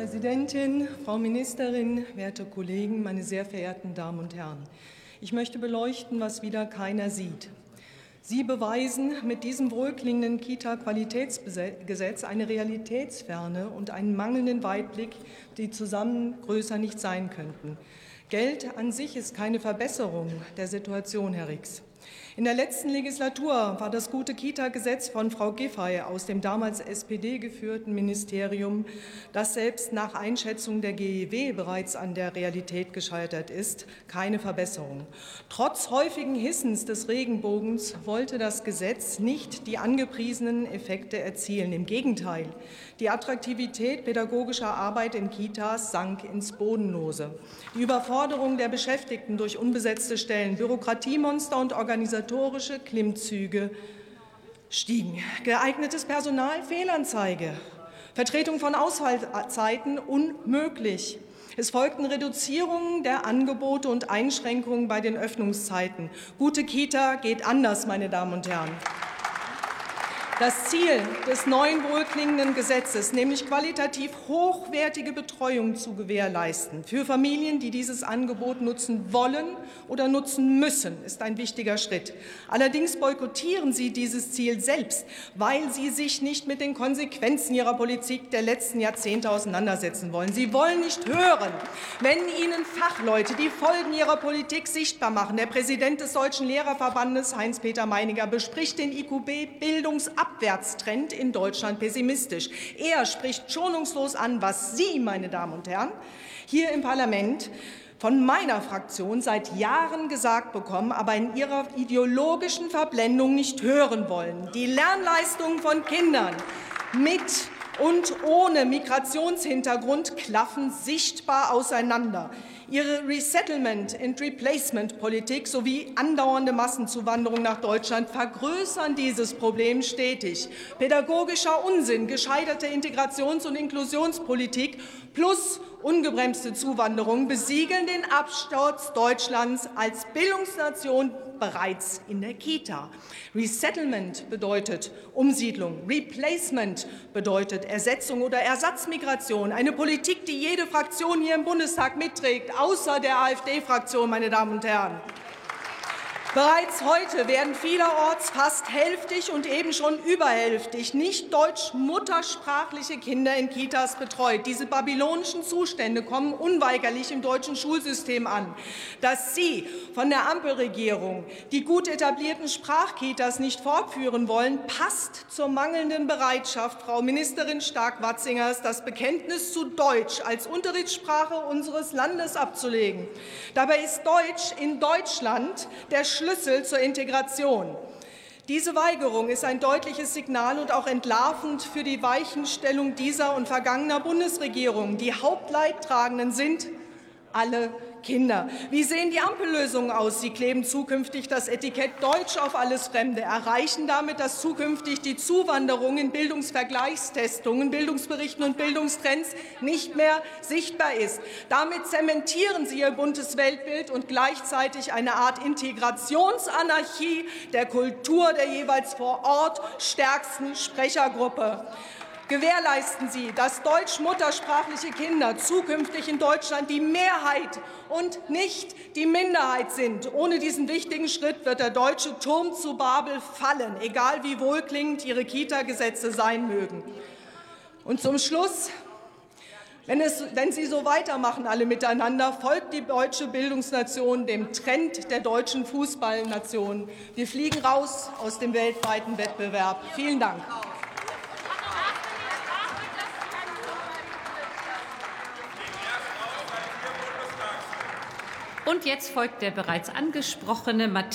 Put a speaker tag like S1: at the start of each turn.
S1: Präsidentin, Frau Ministerin, werte Kollegen, meine sehr verehrten Damen und Herren! Ich möchte beleuchten, was wieder keiner sieht. Sie beweisen mit diesem wohlklingenden Kita-Qualitätsgesetz eine Realitätsferne und einen mangelnden Weitblick, die zusammen größer nicht sein könnten. Geld an sich ist keine Verbesserung der Situation, Herr Rix. In der letzten Legislatur war das gute Kita-Gesetz von Frau Giffey aus dem damals SPD geführten Ministerium, das selbst nach Einschätzung der GEW bereits an der Realität gescheitert ist, keine Verbesserung. Trotz häufigen Hissens des Regenbogens wollte das Gesetz nicht die angepriesenen Effekte erzielen. Im Gegenteil, die Attraktivität pädagogischer Arbeit in Kitas sank ins Bodenlose. Die Überforderung der Beschäftigten durch unbesetzte Stellen, Bürokratiemonster und organisatorische Klimmzüge stiegen. Geeignetes Personal Fehlanzeige. Vertretung von Ausfallzeiten unmöglich. Es folgten Reduzierungen der Angebote und Einschränkungen bei den Öffnungszeiten. Gute Kita geht anders, meine Damen und Herren. Das Ziel des neuen wohlklingenden Gesetzes, nämlich qualitativ hochwertige Betreuung zu gewährleisten für Familien, die dieses Angebot nutzen wollen oder nutzen müssen, ist ein wichtiger Schritt. Allerdings boykottieren Sie dieses Ziel selbst, weil Sie sich nicht mit den Konsequenzen Ihrer Politik der letzten Jahrzehnte auseinandersetzen wollen. Sie wollen nicht hören, wenn Ihnen Fachleute die Folgen Ihrer Politik sichtbar machen. Der Präsident des Deutschen Lehrerverbandes, Heinz-Peter Meininger, bespricht den IQB Bildungsabschluss Abwärtstrend in Deutschland pessimistisch. Er spricht schonungslos an, was Sie, meine Damen und Herren, hier im Parlament von meiner Fraktion seit Jahren gesagt bekommen, aber in ihrer ideologischen Verblendung nicht hören wollen. Die Lernleistungen von Kindern mit und ohne Migrationshintergrund klaffen sichtbar auseinander. Ihre Resettlement- and Replacement-Politik sowie andauernde Massenzuwanderung nach Deutschland vergrößern dieses Problem stetig. Pädagogischer Unsinn, gescheiterte Integrations- und Inklusionspolitik plus ungebremste Zuwanderung besiegeln den Absturz Deutschlands als Bildungsnation bereits in der Kita. Resettlement bedeutet Umsiedlung, Replacement bedeutet Ersetzung oder Ersatzmigration, eine Politik, die jede Fraktion hier im Bundestag mitträgt, außer der AfD-Fraktion, meine Damen und Herren. Bereits heute werden vielerorts fast hälftig und eben schon überhälftig nicht deutsch-muttersprachliche Kinder in Kitas betreut. Diese babylonischen Zustände kommen unweigerlich im deutschen Schulsystem an. Dass Sie von der Ampelregierung die gut etablierten Sprachkitas nicht fortführen wollen, passt zur mangelnden Bereitschaft, Frau Ministerin Stark-Watzingers, das Bekenntnis zu Deutsch als Unterrichtssprache unseres Landes abzulegen. Dabei ist Deutsch in Deutschland der Schlüssel zur Integration. Diese Weigerung ist ein deutliches Signal und auch entlarvend für die Weichenstellung dieser und vergangener Bundesregierung. Die Hauptleidtragenden sind alle Kinder. Wie sehen die Ampellösungen aus? Sie kleben zukünftig das Etikett Deutsch auf alles Fremde, erreichen damit, dass zukünftig die Zuwanderung in Bildungsvergleichstestungen, Bildungsberichten und Bildungstrends nicht mehr sichtbar ist. Damit zementieren Sie Ihr buntes Weltbild und gleichzeitig eine Art Integrationsanarchie der Kultur der jeweils vor Ort stärksten Sprechergruppe. Gewährleisten Sie, dass deutsch-muttersprachliche Kinder zukünftig in Deutschland die Mehrheit und nicht die Minderheit sind. Ohne diesen wichtigen Schritt wird der deutsche Turm zu Babel fallen, egal wie wohlklingend Ihre Kita-Gesetze sein mögen. Und zum Schluss wenn, es, wenn, Sie so weitermachen, alle miteinander, folgt die deutsche Bildungsnation dem Trend der deutschen Fußballnation. Wir fliegen raus aus dem weltweiten Wettbewerb. Vielen Dank.
S2: Und jetzt folgt der bereits angesprochene Matthias